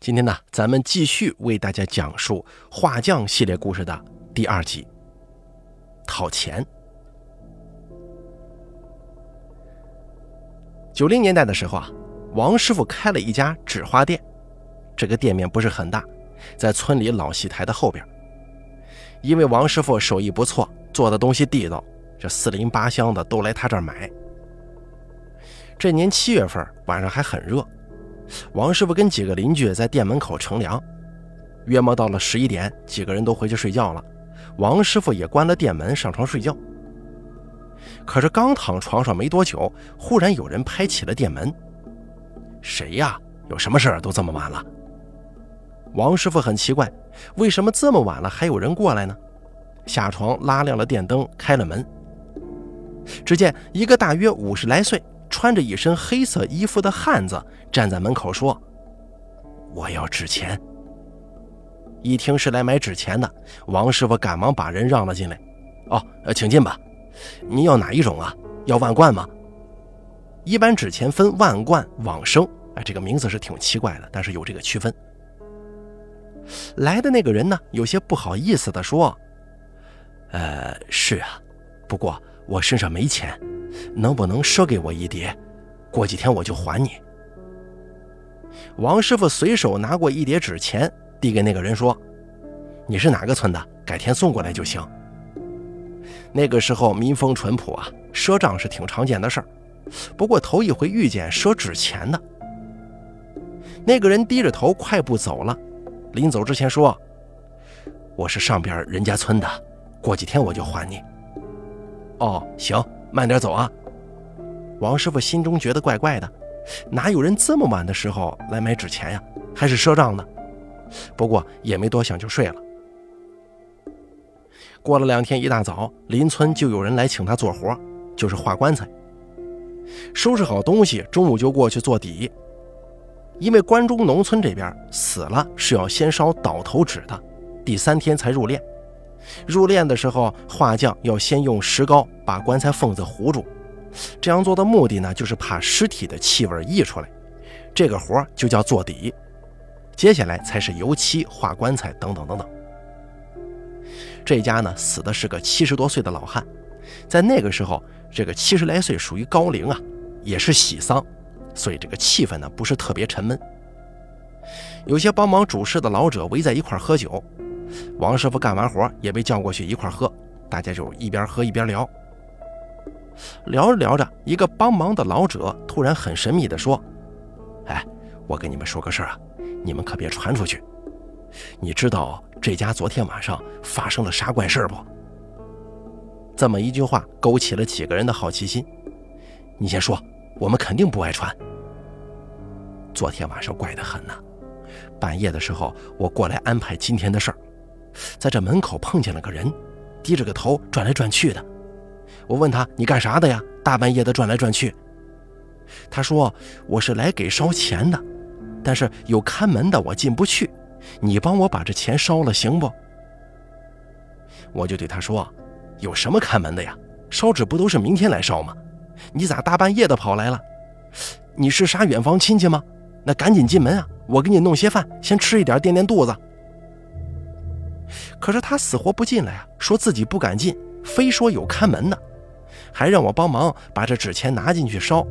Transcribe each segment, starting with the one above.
今天呢，咱们继续为大家讲述画匠系列故事的第二集。讨钱。九零年代的时候啊，王师傅开了一家纸花店，这个店面不是很大，在村里老戏台的后边。因为王师傅手艺不错，做的东西地道，这四邻八乡的都来他这儿买。这年七月份晚上还很热。王师傅跟几个邻居在店门口乘凉，约莫到了十一点，几个人都回去睡觉了。王师傅也关了店门，上床睡觉。可是刚躺床上没多久，忽然有人拍起了店门。谁呀？有什么事儿？都这么晚了。王师傅很奇怪，为什么这么晚了还有人过来呢？下床拉亮了电灯，开了门。只见一个大约五十来岁。穿着一身黑色衣服的汉子站在门口说：“我要纸钱。”一听是来买纸钱的，王师傅赶忙把人让了进来。“哦，请进吧。您要哪一种啊？要万贯吗？”一般纸钱分万贯、往生，哎，这个名字是挺奇怪的，但是有这个区分。来的那个人呢，有些不好意思地说：“呃，是啊，不过我身上没钱。”能不能赊给我一叠？过几天我就还你。王师傅随手拿过一叠纸钱，递给那个人说：“你是哪个村的？改天送过来就行。”那个时候民风淳朴啊，赊账是挺常见的事儿。不过头一回遇见赊纸钱的。那个人低着头快步走了，临走之前说：“我是上边人家村的，过几天我就还你。”哦，行。慢点走啊！王师傅心中觉得怪怪的，哪有人这么晚的时候来买纸钱呀？还是赊账呢？不过也没多想，就睡了。过了两天，一大早，邻村就有人来请他做活，就是画棺材。收拾好东西，中午就过去做底。因为关中农村这边死了是要先烧倒头纸的，第三天才入殓。入殓的时候，画匠要先用石膏把棺材缝子糊住，这样做的目的呢，就是怕尸体的气味溢出来。这个活就叫做底。接下来才是油漆、画棺材等等等等。这家呢，死的是个七十多岁的老汉，在那个时候，这个七十来岁属于高龄啊，也是喜丧，所以这个气氛呢不是特别沉闷。有些帮忙主事的老者围在一块喝酒。王师傅干完活也被叫过去一块喝，大家就一边喝一边聊。聊着聊着，一个帮忙的老者突然很神秘地说：“哎，我跟你们说个事儿啊，你们可别传出去。你知道这家昨天晚上发生了啥怪事儿不？”这么一句话勾起了几个人的好奇心。你先说，我们肯定不爱传。昨天晚上怪得很呢，半夜的时候我过来安排今天的事儿。在这门口碰见了个人，低着个头转来转去的。我问他：“你干啥的呀？大半夜的转来转去。”他说：“我是来给烧钱的，但是有看门的，我进不去。你帮我把这钱烧了，行不？”我就对他说：“有什么看门的呀？烧纸不都是明天来烧吗？你咋大半夜的跑来了？你是啥远房亲戚吗？那赶紧进门啊！我给你弄些饭，先吃一点垫垫肚子。”可是他死活不进来啊，说自己不敢进，非说有看门的，还让我帮忙把这纸钱拿进去烧。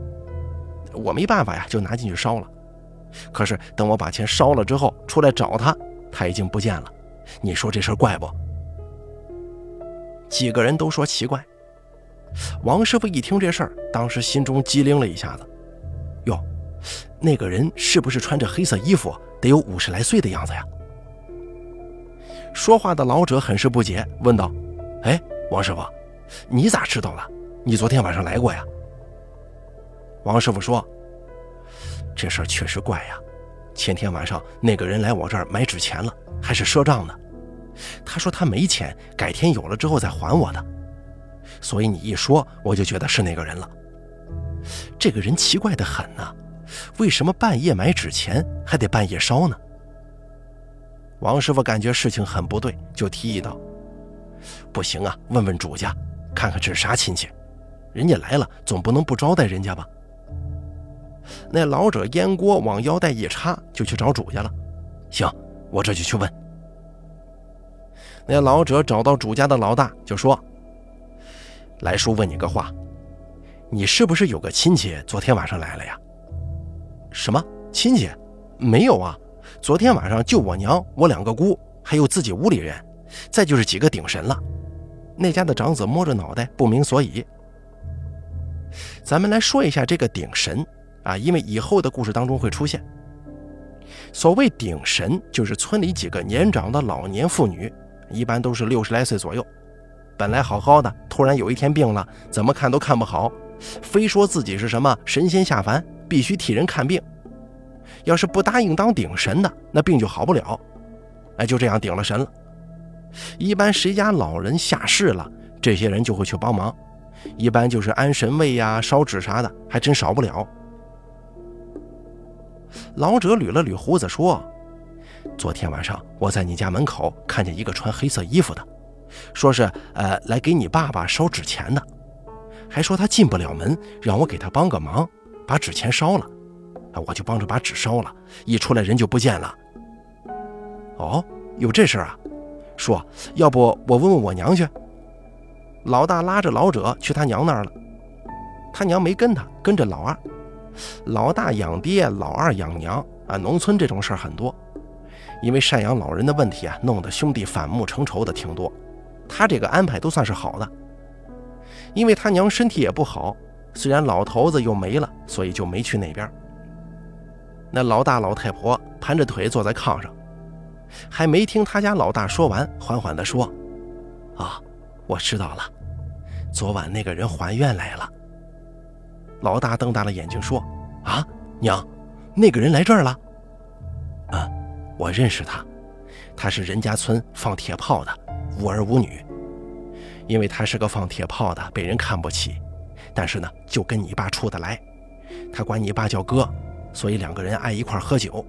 我没办法呀，就拿进去烧了。可是等我把钱烧了之后，出来找他，他已经不见了。你说这事怪不？几个人都说奇怪。王师傅一听这事儿，当时心中机灵了一下子。哟，那个人是不是穿着黑色衣服，得有五十来岁的样子呀？说话的老者很是不解，问道：“哎，王师傅，你咋知道了？你昨天晚上来过呀？”王师傅说：“这事儿确实怪呀，前天晚上那个人来我这儿买纸钱了，还是赊账的。他说他没钱，改天有了之后再还我的。所以你一说，我就觉得是那个人了。这个人奇怪的很呢，为什么半夜买纸钱还得半夜烧呢？”王师傅感觉事情很不对，就提议道：“不行啊，问问主家，看看这是啥亲戚。人家来了，总不能不招待人家吧？”那老者烟锅往腰带一插，就去找主家了。行，我这就去问。那老者找到主家的老大，就说：“来叔，问你个话，你是不是有个亲戚昨天晚上来了呀？”“什么亲戚？没有啊，昨天晚上就我娘、我两个姑，还有自己屋里人，再就是几个顶神了。”那家的长子摸着脑袋，不明所以。咱们来说一下这个顶神啊，因为以后的故事当中会出现。所谓顶神，就是村里几个年长的老年妇女。一般都是六十来岁左右，本来好好的，突然有一天病了，怎么看都看不好，非说自己是什么神仙下凡，必须替人看病。要是不答应当顶神的，那病就好不了。哎，就这样顶了神了。一般谁家老人下世了，这些人就会去帮忙，一般就是安神位呀、烧纸啥的，还真少不了。老者捋了捋胡子说。昨天晚上我在你家门口看见一个穿黑色衣服的，说是呃来给你爸爸烧纸钱的，还说他进不了门，让我给他帮个忙，把纸钱烧了，啊我就帮着把纸烧了，一出来人就不见了。哦，有这事啊？说要不我问问我娘去。老大拉着老者去他娘那儿了，他娘没跟他，跟着老二。老大养爹，老二养娘啊，农村这种事儿很多。因为赡养老人的问题啊，弄得兄弟反目成仇的挺多。他这个安排都算是好的，因为他娘身体也不好，虽然老头子又没了，所以就没去那边。那老大老太婆盘着腿坐在炕上，还没听他家老大说完，缓缓地说：“啊，我知道了，昨晚那个人还愿来了。”老大瞪大了眼睛说：“啊，娘，那个人来这儿了？”啊。我认识他，他是任家村放铁炮的，无儿无女。因为他是个放铁炮的，被人看不起。但是呢，就跟你爸处得来，他管你爸叫哥，所以两个人爱一块喝酒。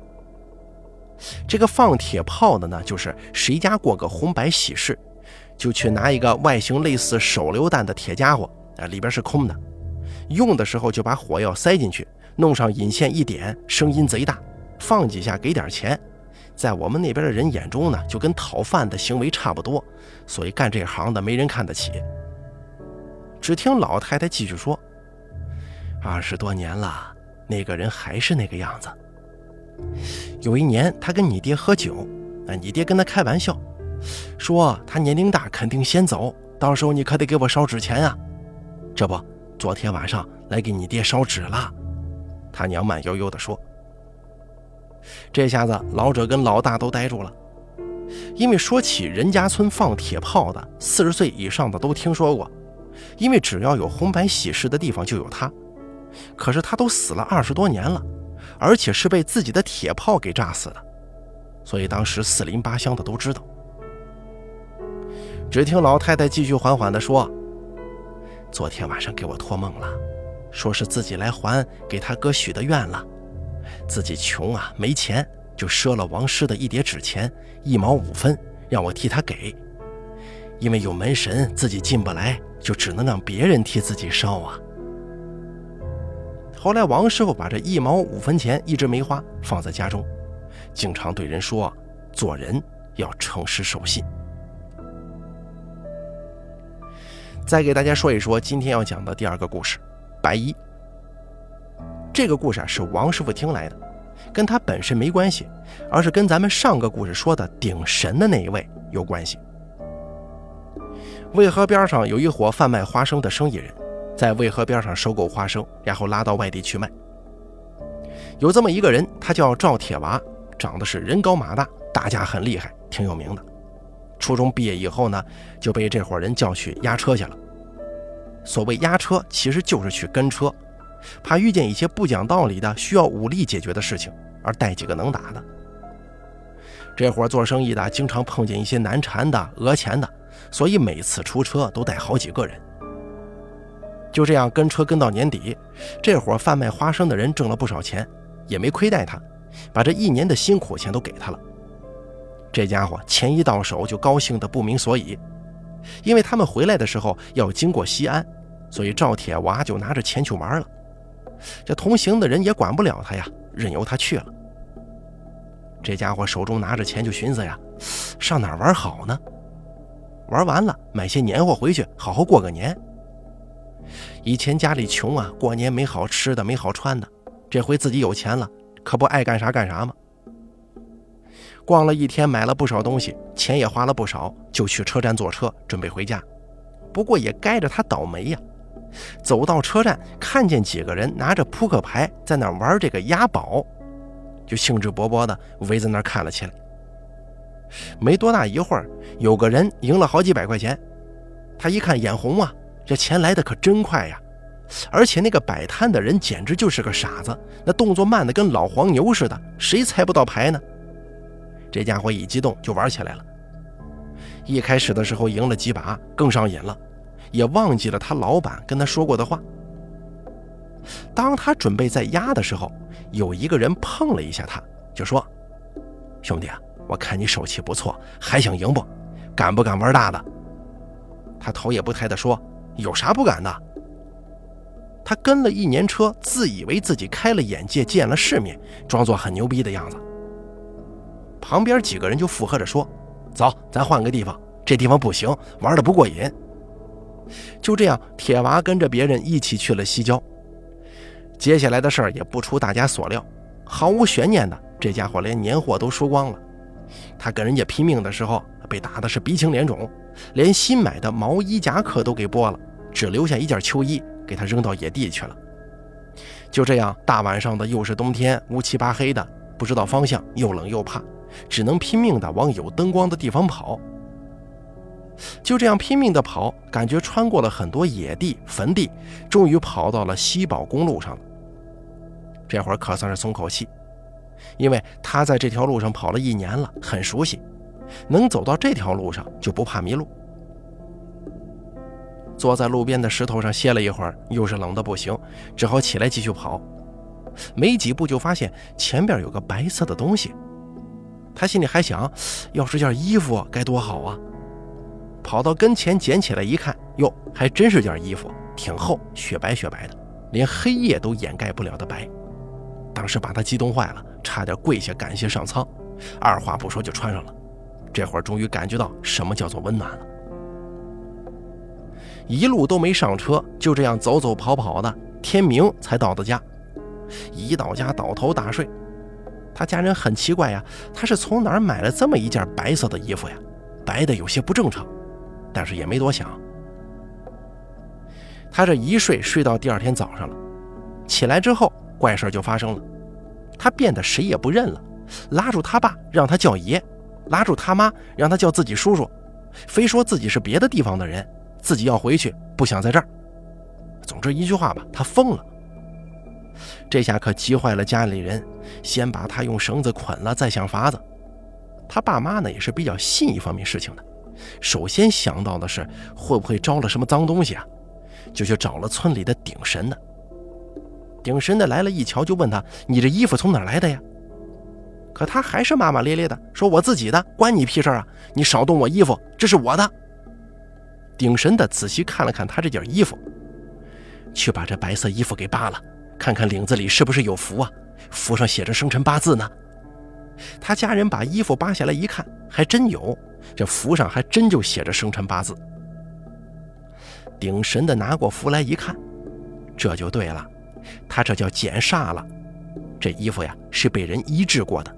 这个放铁炮的呢，就是谁家过个红白喜事，就去拿一个外形类似手榴弹的铁家伙啊，里边是空的，用的时候就把火药塞进去，弄上引线一点，声音贼大，放几下给点钱。在我们那边的人眼中呢，就跟讨饭的行为差不多，所以干这行的没人看得起。只听老太太继续说：“二十多年了，那个人还是那个样子。有一年，他跟你爹喝酒，啊，你爹跟他开玩笑，说他年龄大，肯定先走，到时候你可得给我烧纸钱啊。这不，昨天晚上来给你爹烧纸了。”他娘慢悠悠地说。这下子，老者跟老大都呆住了，因为说起任家村放铁炮的，四十岁以上的都听说过，因为只要有红白喜事的地方就有他。可是他都死了二十多年了，而且是被自己的铁炮给炸死的，所以当时四邻八乡的都知道。只听老太太继续缓缓地说：“昨天晚上给我托梦了，说是自己来还给他哥许的愿了。”自己穷啊，没钱，就赊了王师的一叠纸钱，一毛五分，让我替他给。因为有门神，自己进不来，就只能让别人替自己烧啊。后来王师傅把这一毛五分钱一直没花，放在家中，经常对人说：做人要诚实守信。再给大家说一说今天要讲的第二个故事，白衣。这个故事啊是王师傅听来的，跟他本身没关系，而是跟咱们上个故事说的顶神的那一位有关系。渭河边上有一伙贩卖花生的生意人，在渭河边上收购花生，然后拉到外地去卖。有这么一个人，他叫赵铁娃，长得是人高马大，打架很厉害，挺有名的。初中毕业以后呢，就被这伙人叫去押车去了。所谓押车，其实就是去跟车。怕遇见一些不讲道理的、需要武力解决的事情，而带几个能打的。这伙做生意的经常碰见一些难缠的、讹钱的，所以每次出车都带好几个人。就这样跟车跟到年底，这伙贩卖花生的人挣了不少钱，也没亏待他，把这一年的辛苦钱都给他了。这家伙钱一到手就高兴得不明所以，因为他们回来的时候要经过西安，所以赵铁娃就拿着钱去玩了。这同行的人也管不了他呀，任由他去了。这家伙手中拿着钱，就寻思呀，上哪玩好呢？玩完了，买些年货回去，好好过个年。以前家里穷啊，过年没好吃的，没好穿的。这回自己有钱了，可不爱干啥干啥吗？逛了一天，买了不少东西，钱也花了不少，就去车站坐车，准备回家。不过也该着他倒霉呀。走到车站，看见几个人拿着扑克牌在那玩这个押宝，就兴致勃勃地围在那看了起来。没多大一会儿，有个人赢了好几百块钱，他一看眼红啊，这钱来的可真快呀！而且那个摆摊的人简直就是个傻子，那动作慢的跟老黄牛似的，谁猜不到牌呢？这家伙一激动就玩起来了。一开始的时候赢了几把，更上瘾了，也忘记了他老板跟他说过的话。当他准备再压的时候，有一个人碰了一下他，就说：“兄弟啊。”我看你手气不错，还想赢不？敢不敢玩大的？他头也不抬地说：“有啥不敢的？”他跟了一年车，自以为自己开了眼界，见了世面，装作很牛逼的样子。旁边几个人就附和着说：“走，咱换个地方，这地方不行，玩的不过瘾。”就这样，铁娃跟着别人一起去了西郊。接下来的事儿也不出大家所料，毫无悬念的，这家伙连年货都输光了。他跟人家拼命的时候，被打的是鼻青脸肿，连新买的毛衣夹克都给剥了，只留下一件秋衣给他扔到野地去了。就这样，大晚上的又是冬天，乌漆八黑的，不知道方向，又冷又怕，只能拼命的往有灯光的地方跑。就这样拼命的跑，感觉穿过了很多野地、坟地，终于跑到了西宝公路上了。这会儿可算是松口气。因为他在这条路上跑了一年了，很熟悉，能走到这条路上就不怕迷路。坐在路边的石头上歇了一会儿，又是冷的不行，只好起来继续跑。没几步就发现前边有个白色的东西，他心里还想，要是件衣服该多好啊！跑到跟前捡起来一看，哟，还真是件衣服，挺厚，雪白雪白的，连黑夜都掩盖不了的白。当时把他激动坏了。差点跪下感谢上苍，二话不说就穿上了。这会儿终于感觉到什么叫做温暖了。一路都没上车，就这样走走跑跑的，天明才到的家。一到家倒头大睡。他家人很奇怪呀，他是从哪儿买了这么一件白色的衣服呀？白的有些不正常，但是也没多想。他这一睡睡到第二天早上了，起来之后怪事就发生了。他变得谁也不认了，拉住他爸让他叫爷，拉住他妈让他叫自己叔叔，非说自己是别的地方的人，自己要回去，不想在这儿。总之一句话吧，他疯了。这下可急坏了家里人，先把他用绳子捆了，再想法子。他爸妈呢也是比较信一方面事情的，首先想到的是会不会招了什么脏东西啊，就去找了村里的顶神呢。顶神的来了一瞧，就问他：“你这衣服从哪来的呀？”可他还是骂骂咧咧的说：“我自己的，关你屁事啊！你少动我衣服，这是我的。”顶神的仔细看了看他这件衣服，去把这白色衣服给扒了，看看领子里是不是有符啊？符上写着生辰八字呢。他家人把衣服扒下来一看，还真有，这符上还真就写着生辰八字。顶神的拿过符来一看，这就对了。他这叫减煞了，这衣服呀是被人医治过的，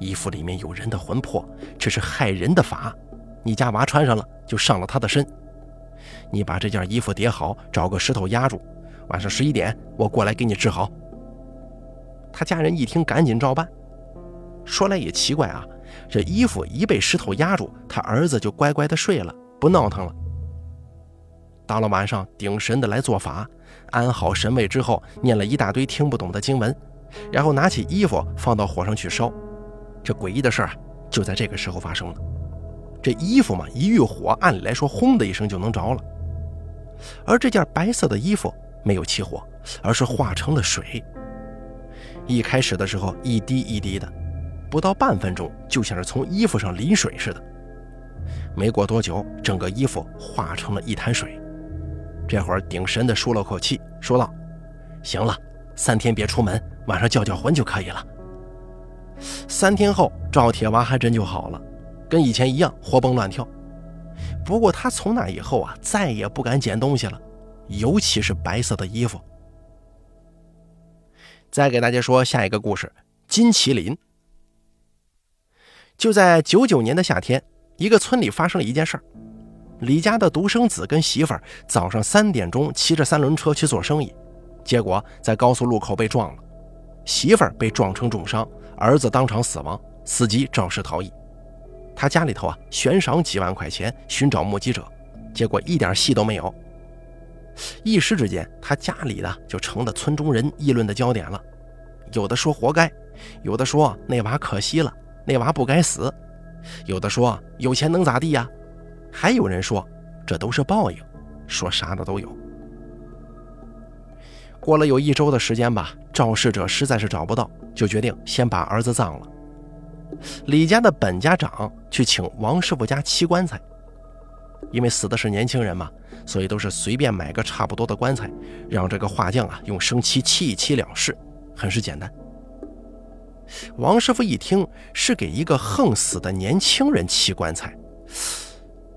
衣服里面有人的魂魄，这是害人的法。你家娃穿上了，就上了他的身。你把这件衣服叠好，找个石头压住，晚上十一点我过来给你治好。他家人一听，赶紧照办。说来也奇怪啊，这衣服一被石头压住，他儿子就乖乖的睡了，不闹腾了。到了晚上，顶神的来做法。安好神位之后，念了一大堆听不懂的经文，然后拿起衣服放到火上去烧。这诡异的事儿啊，就在这个时候发生了。这衣服嘛，一遇火，按理来说轰的一声就能着了。而这件白色的衣服没有起火，而是化成了水。一开始的时候一滴一滴的，不到半分钟，就像是从衣服上淋水似的。没过多久，整个衣服化成了一滩水。这会儿顶神的舒了口气，说道：“行了，三天别出门，晚上叫叫魂就可以了。”三天后，赵铁娃还真就好了，跟以前一样活蹦乱跳。不过他从那以后啊，再也不敢捡东西了，尤其是白色的衣服。再给大家说下一个故事：金麒麟。就在九九年的夏天，一个村里发生了一件事儿。李家的独生子跟媳妇儿早上三点钟骑着三轮车去做生意，结果在高速路口被撞了，媳妇儿被撞成重伤，儿子当场死亡，司机肇事逃逸。他家里头啊悬赏几万块钱寻找目击者，结果一点戏都没有。一时之间，他家里的就成了村中人议论的焦点了，有的说活该，有的说那娃可惜了，那娃不该死，有的说有钱能咋地呀？还有人说，这都是报应，说啥的都有。过了有一周的时间吧，肇事者实在是找不到，就决定先把儿子葬了。李家的本家长去请王师傅家砌棺材，因为死的是年轻人嘛，所以都是随便买个差不多的棺材，让这个画匠啊用生漆漆一漆了事，很是简单。王师傅一听是给一个横死的年轻人砌棺材。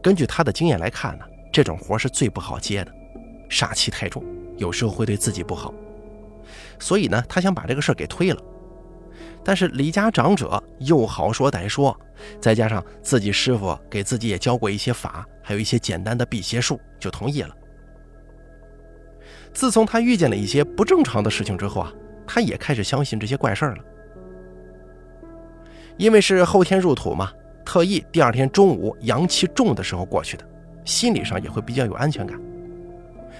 根据他的经验来看呢，这种活是最不好接的，煞气太重，有时候会对自己不好。所以呢，他想把这个事儿给推了。但是李家长者又好说歹说，再加上自己师傅给自己也教过一些法，还有一些简单的辟邪术，就同意了。自从他遇见了一些不正常的事情之后啊，他也开始相信这些怪事儿了。因为是后天入土嘛。特意第二天中午阳气重的时候过去的，心理上也会比较有安全感。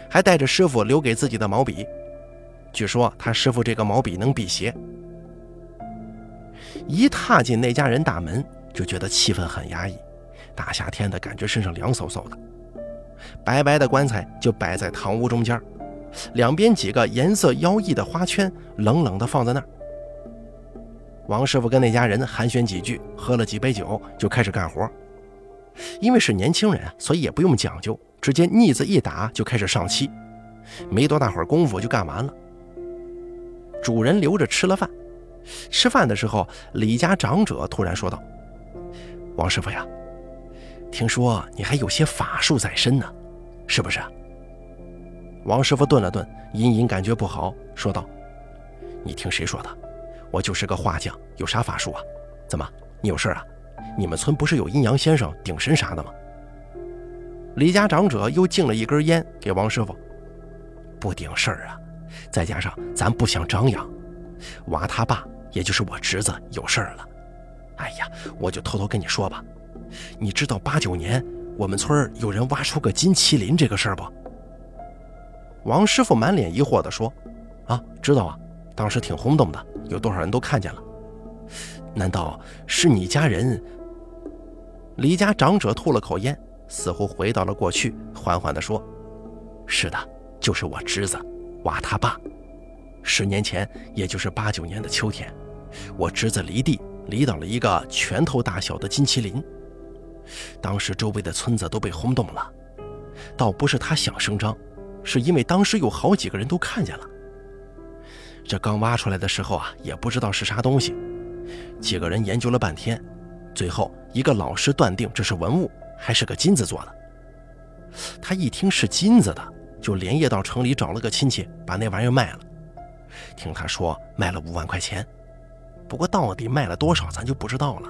还带着师傅留给自己的毛笔，据说他师傅这个毛笔能辟邪。一踏进那家人大门，就觉得气氛很压抑，大夏天的感觉身上凉飕飕的。白白的棺材就摆在堂屋中间，两边几个颜色妖异的花圈冷冷的放在那儿。王师傅跟那家人寒暄几句，喝了几杯酒，就开始干活。因为是年轻人，所以也不用讲究，直接腻子一打就开始上漆。没多大会儿功夫就干完了。主人留着吃了饭。吃饭的时候，李家长者突然说道：“王师傅呀，听说你还有些法术在身呢，是不是？”王师傅顿了顿，隐隐感觉不好，说道：“你听谁说的？”我就是个画匠，有啥法术啊？怎么，你有事啊？你们村不是有阴阳先生顶神啥的吗？李家长者又敬了一根烟给王师傅，不顶事儿啊。再加上咱不想张扬，娃他爸也就是我侄子有事儿了。哎呀，我就偷偷跟你说吧，你知道八九年我们村有人挖出个金麒麟这个事儿不？王师傅满脸疑惑地说：“啊，知道啊。”当时挺轰动的，有多少人都看见了？难道是你家人？李家长者吐了口烟，似乎回到了过去，缓缓地说：“是的，就是我侄子，娃他爸。十年前，也就是八九年的秋天，我侄子离地，离到了一个拳头大小的金麒麟。当时周围的村子都被轰动了，倒不是他想声张，是因为当时有好几个人都看见了。”这刚挖出来的时候啊，也不知道是啥东西。几个人研究了半天，最后一个老师断定这是文物，还是个金子做的。他一听是金子的，就连夜到城里找了个亲戚，把那玩意儿卖了。听他说卖了五万块钱，不过到底卖了多少，咱就不知道了。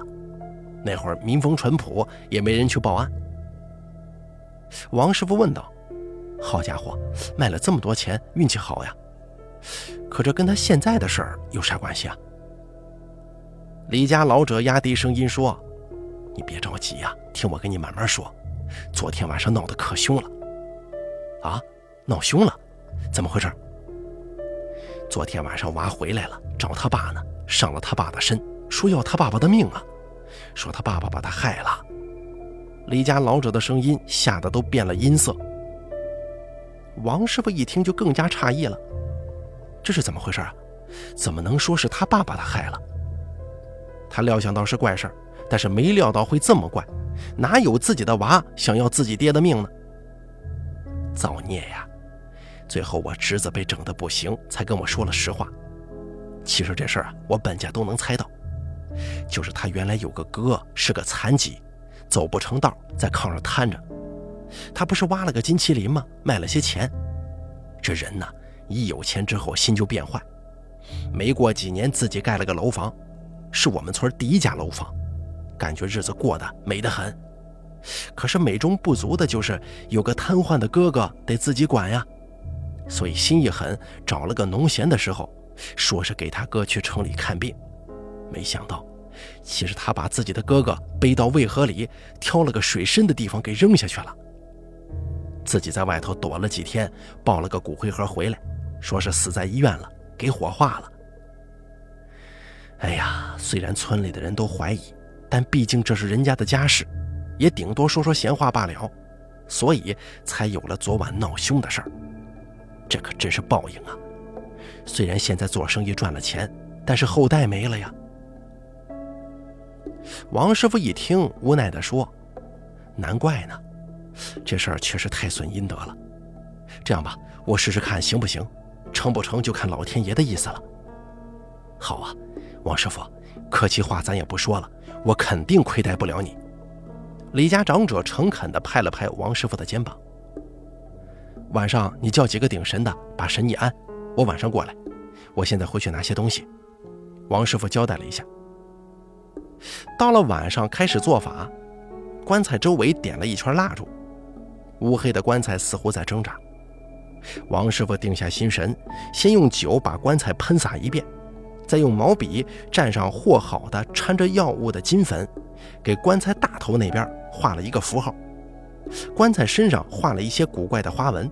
那会儿民风淳朴，也没人去报案。王师傅问道：“好家伙，卖了这么多钱，运气好呀！”可这跟他现在的事儿有啥关系啊？李家老者压低声音说：“你别着急呀，听我跟你慢慢说。昨天晚上闹得可凶了，啊，闹凶了？怎么回事？昨天晚上娃回来了，找他爸呢，上了他爸的身，说要他爸爸的命啊，说他爸爸把他害了。”李家老者的声音吓得都变了音色。王师傅一听就更加诧异了。这是怎么回事啊？怎么能说是他爸把他害了？他料想到是怪事儿但是没料到会这么怪。哪有自己的娃想要自己爹的命呢？造孽呀！最后我侄子被整得不行，才跟我说了实话。其实这事儿啊，我本家都能猜到。就是他原来有个哥是个残疾，走不成道，在炕上瘫着。他不是挖了个金麒麟吗？卖了些钱。这人呢，一有钱之后心就变坏。没过几年，自己盖了个楼房，是我们村第一家楼房，感觉日子过得美得很。可是美中不足的就是有个瘫痪的哥哥得自己管呀，所以心一狠，找了个农闲的时候，说是给他哥去城里看病。没想到，其实他把自己的哥哥背到渭河里，挑了个水深的地方给扔下去了。自己在外头躲了几天，抱了个骨灰盒回来，说是死在医院了，给火化了。哎呀，虽然村里的人都怀疑，但毕竟这是人家的家事，也顶多说说闲话罢了，所以才有了昨晚闹凶的事儿。这可真是报应啊！虽然现在做生意赚了钱，但是后代没了呀。王师傅一听，无奈地说：“难怪呢。”这事儿确实太损阴德了。这样吧，我试试看行不行，成不成就看老天爷的意思了。好啊，王师傅，客气话咱也不说了，我肯定亏待不了你。李家长者诚恳地拍了拍王师傅的肩膀。晚上你叫几个顶神的，把神一安，我晚上过来。我现在回去拿些东西。王师傅交代了一下。到了晚上，开始做法，棺材周围点了一圈蜡烛。乌黑的棺材似乎在挣扎，王师傅定下心神，先用酒把棺材喷洒一遍，再用毛笔蘸上和好的掺着药物的金粉，给棺材大头那边画了一个符号。棺材身上画了一些古怪的花纹。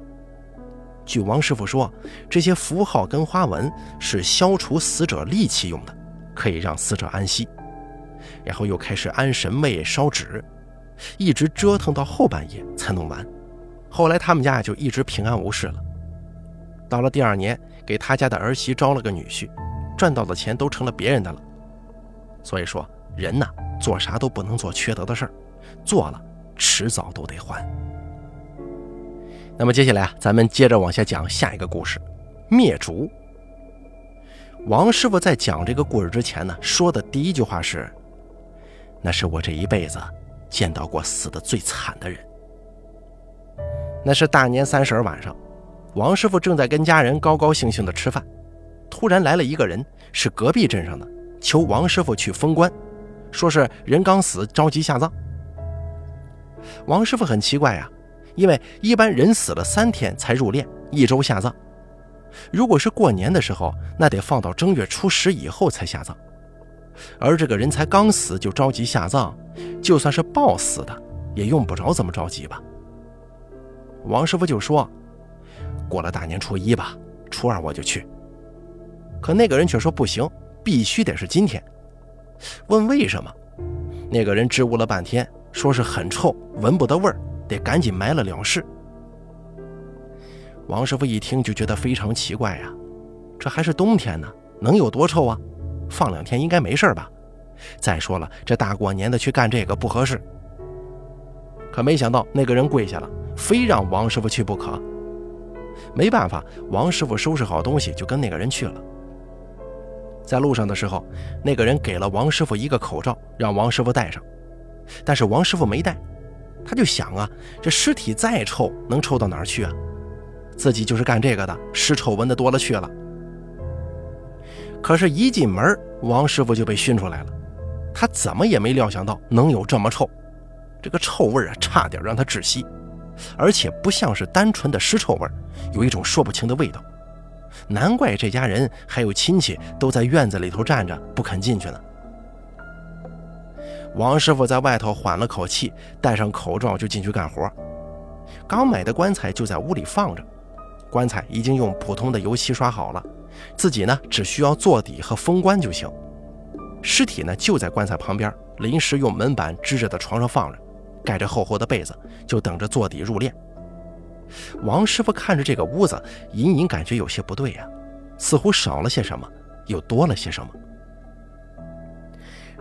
据王师傅说，这些符号跟花纹是消除死者戾气用的，可以让死者安息。然后又开始安神位、烧纸，一直折腾到后半夜才弄完。后来他们家就一直平安无事了。到了第二年，给他家的儿媳招了个女婿，赚到的钱都成了别人的了。所以说，人呐，做啥都不能做缺德的事儿，做了迟早都得还。那么接下来啊，咱们接着往下讲下一个故事——灭烛。王师傅在讲这个故事之前呢，说的第一句话是：“那是我这一辈子见到过死的最惨的人。”那是大年三十晚上，王师傅正在跟家人高高兴兴的吃饭，突然来了一个人，是隔壁镇上的，求王师傅去封棺，说是人刚死，着急下葬。王师傅很奇怪呀，因为一般人死了三天才入殓，一周下葬，如果是过年的时候，那得放到正月初十以后才下葬，而这个人才刚死就着急下葬，就算是暴死的，也用不着这么着急吧。王师傅就说：“过了大年初一吧，初二我就去。”可那个人却说：“不行，必须得是今天。”问为什么？那个人支吾了半天，说是很臭，闻不得味儿，得赶紧埋了了事。王师傅一听就觉得非常奇怪呀，这还是冬天呢，能有多臭啊？放两天应该没事吧？再说了，这大过年的去干这个不合适。可没想到那个人跪下了。非让王师傅去不可。没办法，王师傅收拾好东西就跟那个人去了。在路上的时候，那个人给了王师傅一个口罩，让王师傅戴上。但是王师傅没戴，他就想啊，这尸体再臭，能臭到哪儿去啊？自己就是干这个的，尸臭闻的多了去了。可是，一进门，王师傅就被熏出来了。他怎么也没料想到能有这么臭，这个臭味啊，差点让他窒息。而且不像是单纯的尸臭味有一种说不清的味道。难怪这家人还有亲戚都在院子里头站着不肯进去呢。王师傅在外头缓了口气，戴上口罩就进去干活。刚买的棺材就在屋里放着，棺材已经用普通的油漆刷好了，自己呢只需要做底和封棺就行。尸体呢就在棺材旁边，临时用门板支着的床上放着。盖着厚厚的被子，就等着坐底入殓。王师傅看着这个屋子，隐隐感觉有些不对呀，似乎少了些什么，又多了些什么。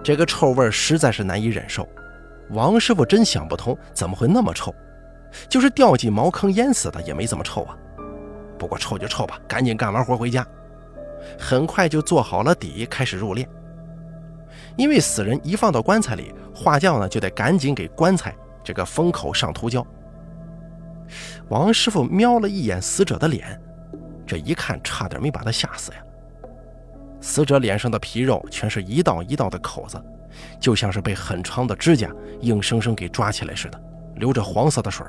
这个臭味实在是难以忍受。王师傅真想不通，怎么会那么臭？就是掉进茅坑淹死的也没这么臭啊。不过臭就臭吧，赶紧干完活回家。很快就做好了底，开始入殓。因为死人一放到棺材里，画匠呢就得赶紧给棺材这个封口上涂胶。王师傅瞄了一眼死者的脸，这一看差点没把他吓死呀！死者脸上的皮肉全是一道一道的口子，就像是被很长的指甲硬生生给抓起来似的，流着黄色的水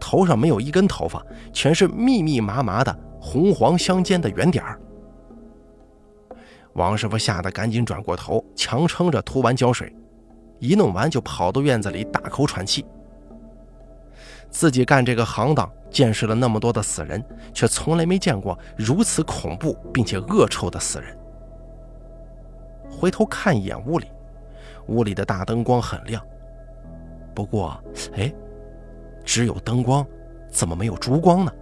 头上没有一根头发，全是密密麻麻的红黄相间的圆点儿。王师傅吓得赶紧转过头，强撑着涂完胶水，一弄完就跑到院子里大口喘气。自己干这个行当，见识了那么多的死人，却从来没见过如此恐怖并且恶臭的死人。回头看一眼屋里，屋里的大灯光很亮，不过，哎，只有灯光，怎么没有烛光呢？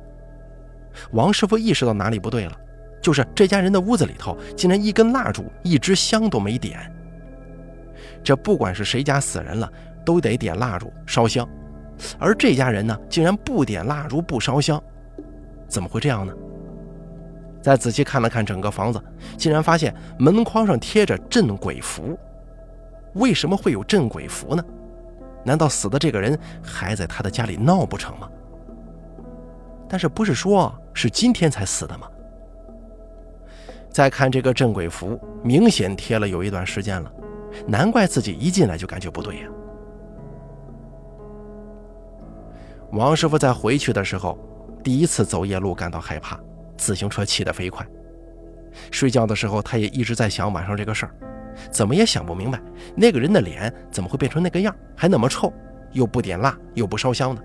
王师傅意识到哪里不对了。就是这家人的屋子里头，竟然一根蜡烛、一支香都没点。这不管是谁家死人了，都得点蜡烛烧香，而这家人呢，竟然不点蜡烛、不烧香，怎么会这样呢？再仔细看了看整个房子，竟然发现门框上贴着镇鬼符。为什么会有镇鬼符呢？难道死的这个人还在他的家里闹不成吗？但是不是说是今天才死的吗？再看这个镇鬼符，明显贴了有一段时间了，难怪自己一进来就感觉不对呀。王师傅在回去的时候，第一次走夜路感到害怕，自行车骑得飞快。睡觉的时候，他也一直在想晚上这个事儿，怎么也想不明白那个人的脸怎么会变成那个样，还那么臭，又不点蜡，又不烧香的。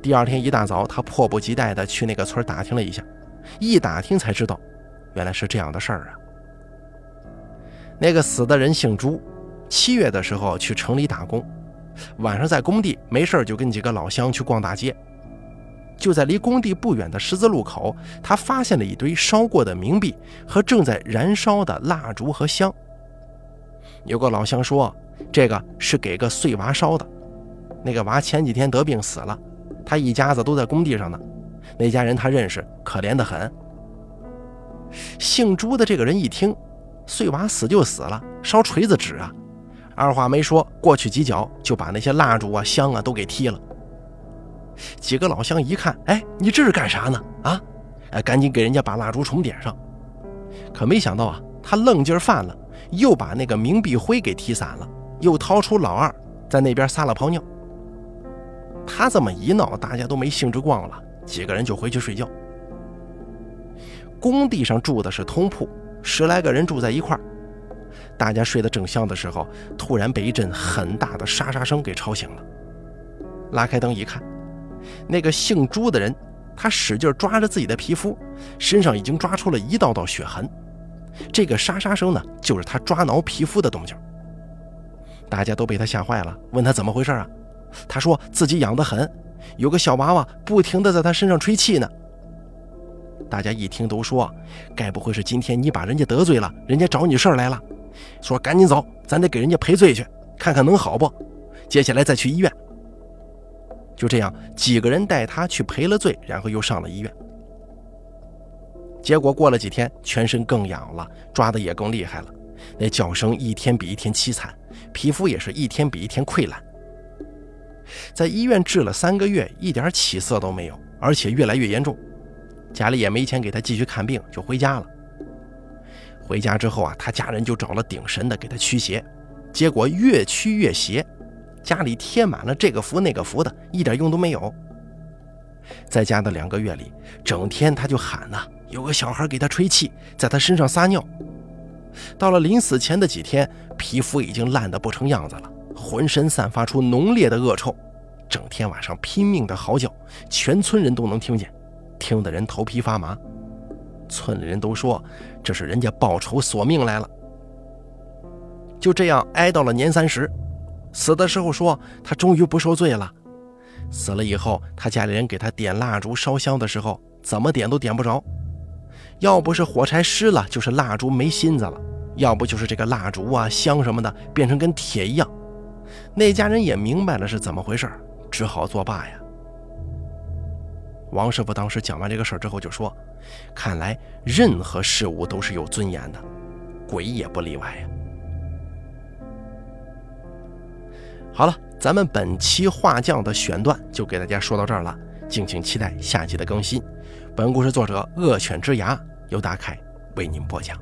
第二天一大早，他迫不及待地去那个村打听了一下，一打听才知道。原来是这样的事儿啊！那个死的人姓朱，七月的时候去城里打工，晚上在工地没事就跟几个老乡去逛大街。就在离工地不远的十字路口，他发现了一堆烧过的冥币和正在燃烧的蜡烛和香。有个老乡说，这个是给个碎娃烧的，那个娃前几天得病死了，他一家子都在工地上呢，那家人他认识，可怜得很。姓朱的这个人一听，碎娃死就死了，烧锤子纸啊！二话没说，过去几脚就把那些蜡烛啊、香啊都给踢了。几个老乡一看，哎，你这是干啥呢？啊，哎，赶紧给人家把蜡烛重点上。可没想到啊，他愣劲儿犯了，又把那个冥币灰给踢散了，又掏出老二在那边撒了泡尿。他这么一闹，大家都没兴致逛了，几个人就回去睡觉。工地上住的是通铺，十来个人住在一块儿。大家睡得正香的时候，突然被一阵很大的沙沙声给吵醒了。拉开灯一看，那个姓朱的人，他使劲抓着自己的皮肤，身上已经抓出了一道道血痕。这个沙沙声呢，就是他抓挠皮肤的动静。大家都被他吓坏了，问他怎么回事啊？他说自己痒得很，有个小娃娃不停地在他身上吹气呢。大家一听都说，该不会是今天你把人家得罪了，人家找你事儿来了？说赶紧走，咱得给人家赔罪去，看看能好不？接下来再去医院。就这样，几个人带他去赔了罪，然后又上了医院。结果过了几天，全身更痒了，抓的也更厉害了，那叫声一天比一天凄惨，皮肤也是一天比一天溃烂。在医院治了三个月，一点起色都没有，而且越来越严重。家里也没钱给他继续看病，就回家了。回家之后啊，他家人就找了顶神的给他驱邪，结果越驱越邪，家里贴满了这个符那个符的，一点用都没有。在家的两个月里，整天他就喊呐，有个小孩给他吹气，在他身上撒尿。到了临死前的几天，皮肤已经烂得不成样子了，浑身散发出浓烈的恶臭，整天晚上拼命的嚎叫，全村人都能听见。听得人头皮发麻，村里人都说这是人家报仇索命来了。就这样挨到了年三十，死的时候说他终于不受罪了。死了以后，他家里人给他点蜡烛烧香的时候，怎么点都点不着，要不是火柴湿了，就是蜡烛没芯子了，要不就是这个蜡烛啊香什么的变成跟铁一样。那家人也明白了是怎么回事，只好作罢呀。王师傅当时讲完这个事儿之后就说：“看来任何事物都是有尊严的，鬼也不例外呀。好了，咱们本期画匠的选段就给大家说到这儿了，敬请期待下期的更新。本故事作者恶犬之牙由大凯为您播讲。